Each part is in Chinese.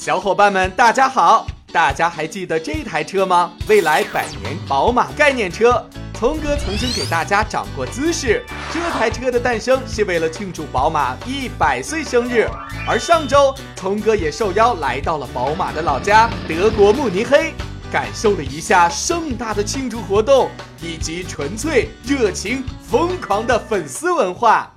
小伙伴们，大家好！大家还记得这台车吗？未来百年宝马概念车。聪哥曾经给大家长过姿势。这台车的诞生是为了庆祝宝马一百岁生日。而上周，聪哥也受邀来到了宝马的老家德国慕尼黑，感受了一下盛大的庆祝活动以及纯粹、热情、疯狂的粉丝文化。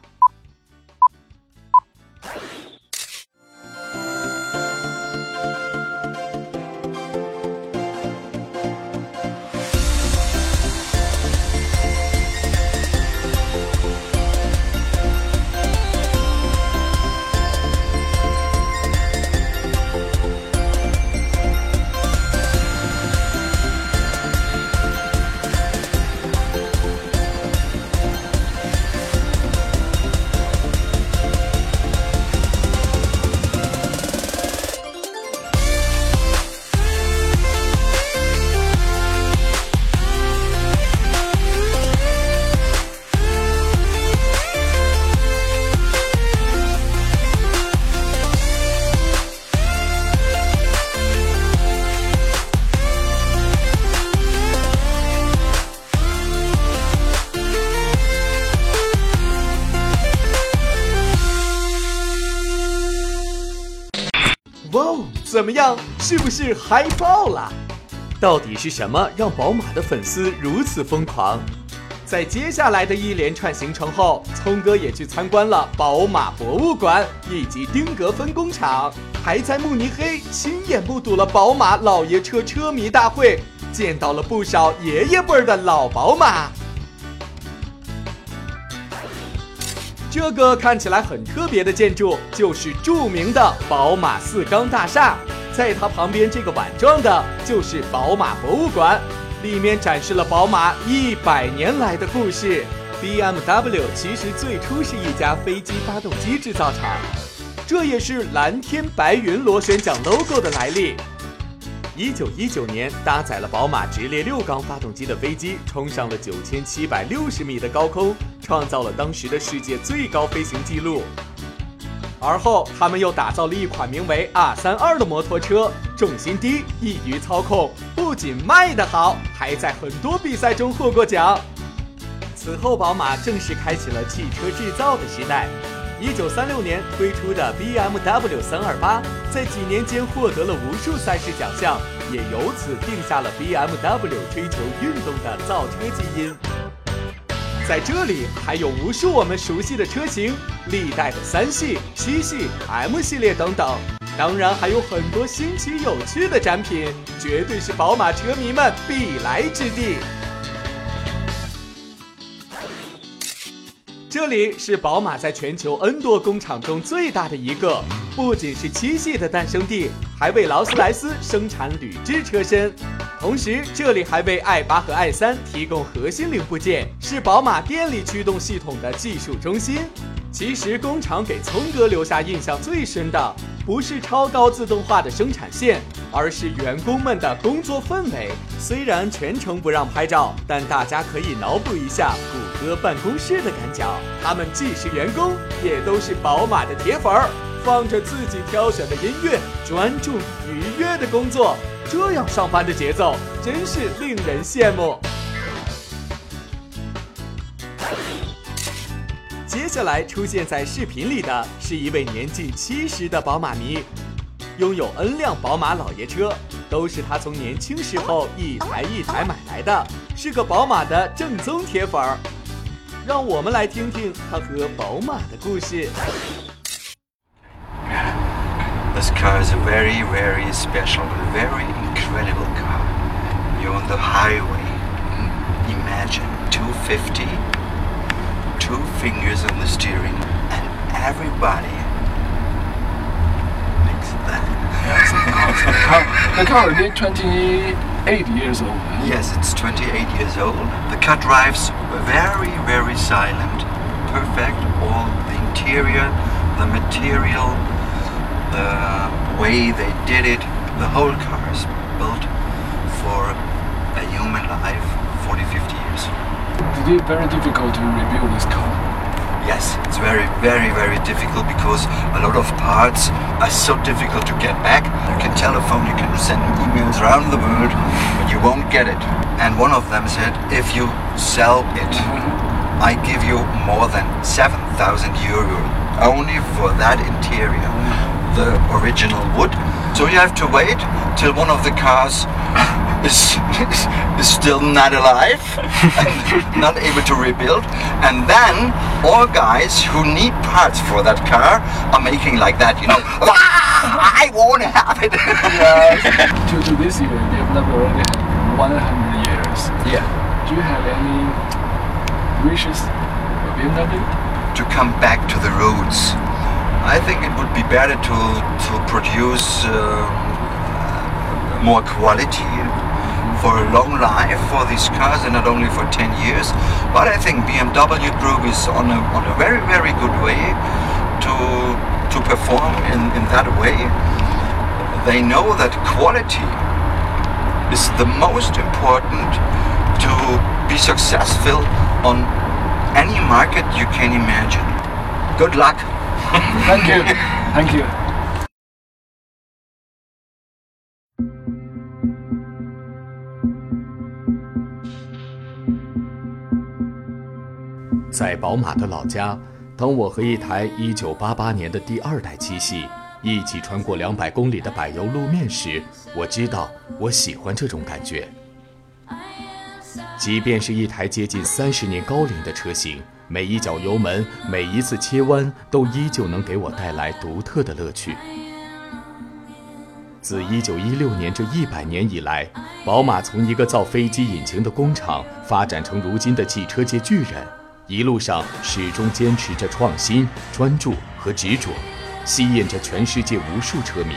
怎么样？是不是嗨爆了？到底是什么让宝马的粉丝如此疯狂？在接下来的一连串行程后，聪哥也去参观了宝马博物馆以及丁格分工厂，还在慕尼黑亲眼目睹了宝马老爷车车迷大会，见到了不少爷爷辈儿的老宝马。这个看起来很特别的建筑，就是著名的宝马四缸大厦。在它旁边这个碗状的，就是宝马博物馆，里面展示了宝马一百年来的故事。BMW 其实最初是一家飞机发动机制造厂，这也是蓝天白云螺旋桨 logo 的来历。一九一九年，搭载了宝马直列六缸发动机的飞机冲上了九千七百六十米的高空，创造了当时的世界最高飞行记录。而后，他们又打造了一款名为 R 三二的摩托车，重心低，易于操控，不仅卖得好，还在很多比赛中获过奖。此后，宝马正式开启了汽车制造的时代。一九三六年推出的 BMW 三二八，在几年间获得了无数赛事奖项，也由此定下了 BMW 追求运动的造车基因。在这里还有无数我们熟悉的车型，历代的三系、七系、M 系列等等，当然还有很多新奇有趣的展品，绝对是宝马车迷们必来之地。这里是宝马在全球 N 多工厂中最大的一个，不仅是七系的诞生地，还为劳斯莱斯生产铝制车身。同时，这里还为 i 八和 i 三提供核心零部件，是宝马电力驱动系统的技术中心。其实，工厂给聪哥留下印象最深的，不是超高自动化的生产线，而是员工们的工作氛围。虽然全程不让拍照，但大家可以脑补一下和办公室的感觉。他们既是员工，也都是宝马的铁粉儿，放着自己挑选的音乐，专注愉悦的工作。这样上班的节奏，真是令人羡慕。接下来出现在视频里的是一位年近七十的宝马迷，拥有 N 辆宝马老爷车，都是他从年轻时候一台一台买来的，是个宝马的正宗铁粉儿。让我们来听听他和宝马的故事。 This car is a very, very special, very incredible car. You're on the highway. Imagine 250, two fingers on the steering, and everybody makes that. The car is 28 years old. Yes, it's 28 years old. Car drives very, very silent. Perfect. All the interior, the material, the way they did it. The whole car is built for a human life 40, 50 years. Is it very difficult to rebuild this car? Yes, it's very, very, very difficult because a lot of parts are so difficult to get back. You can telephone, you can send emails around the world, but you won't get it. And one of them said, if you sell it, I give you more than 7,000 euro only for that interior, the original wood. So you have to wait till one of the cars is, is, is still not alive and not able to rebuild. And then all guys who need parts for that car are making like that, you know, "Ah, I won't have it. to, to this year, BMW already had 100 years. yeah. Do you have any wishes for BMW? to come back to the roots. I think it would be better to to produce um, more quality for a long life for these cars and not only for 10 years. But I think BMW Group is on a, on a very very good way to to perform in, in that way. They know that quality is the most important to be successful on any market you can imagine. Good luck. Thank you. Thank you. 在宝马的老家，当我和一台1988年的第二代七系一起穿过200公里的柏油路面时，我知道我喜欢这种感觉。即便是一台接近三十年高龄的车型，每一脚油门，每一次切弯，都依旧能给我带来独特的乐趣。自1916年这一百年以来，宝马从一个造飞机引擎的工厂发展成如今的汽车界巨人，一路上始终坚持着创新、专注和执着，吸引着全世界无数车迷。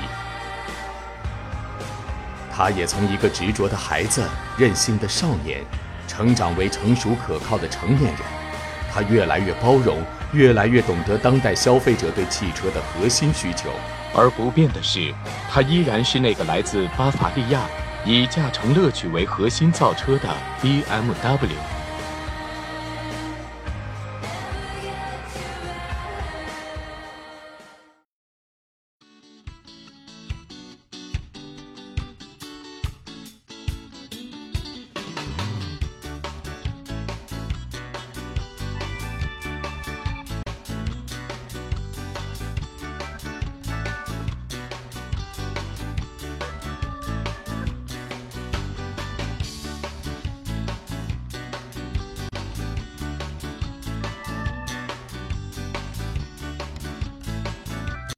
他也从一个执着的孩子、任性的少年，成长为成熟可靠的成年人。他越来越包容，越来越懂得当代消费者对汽车的核心需求。而不变的是，他依然是那个来自巴伐利亚，以驾乘乐趣为核心造车的 BMW。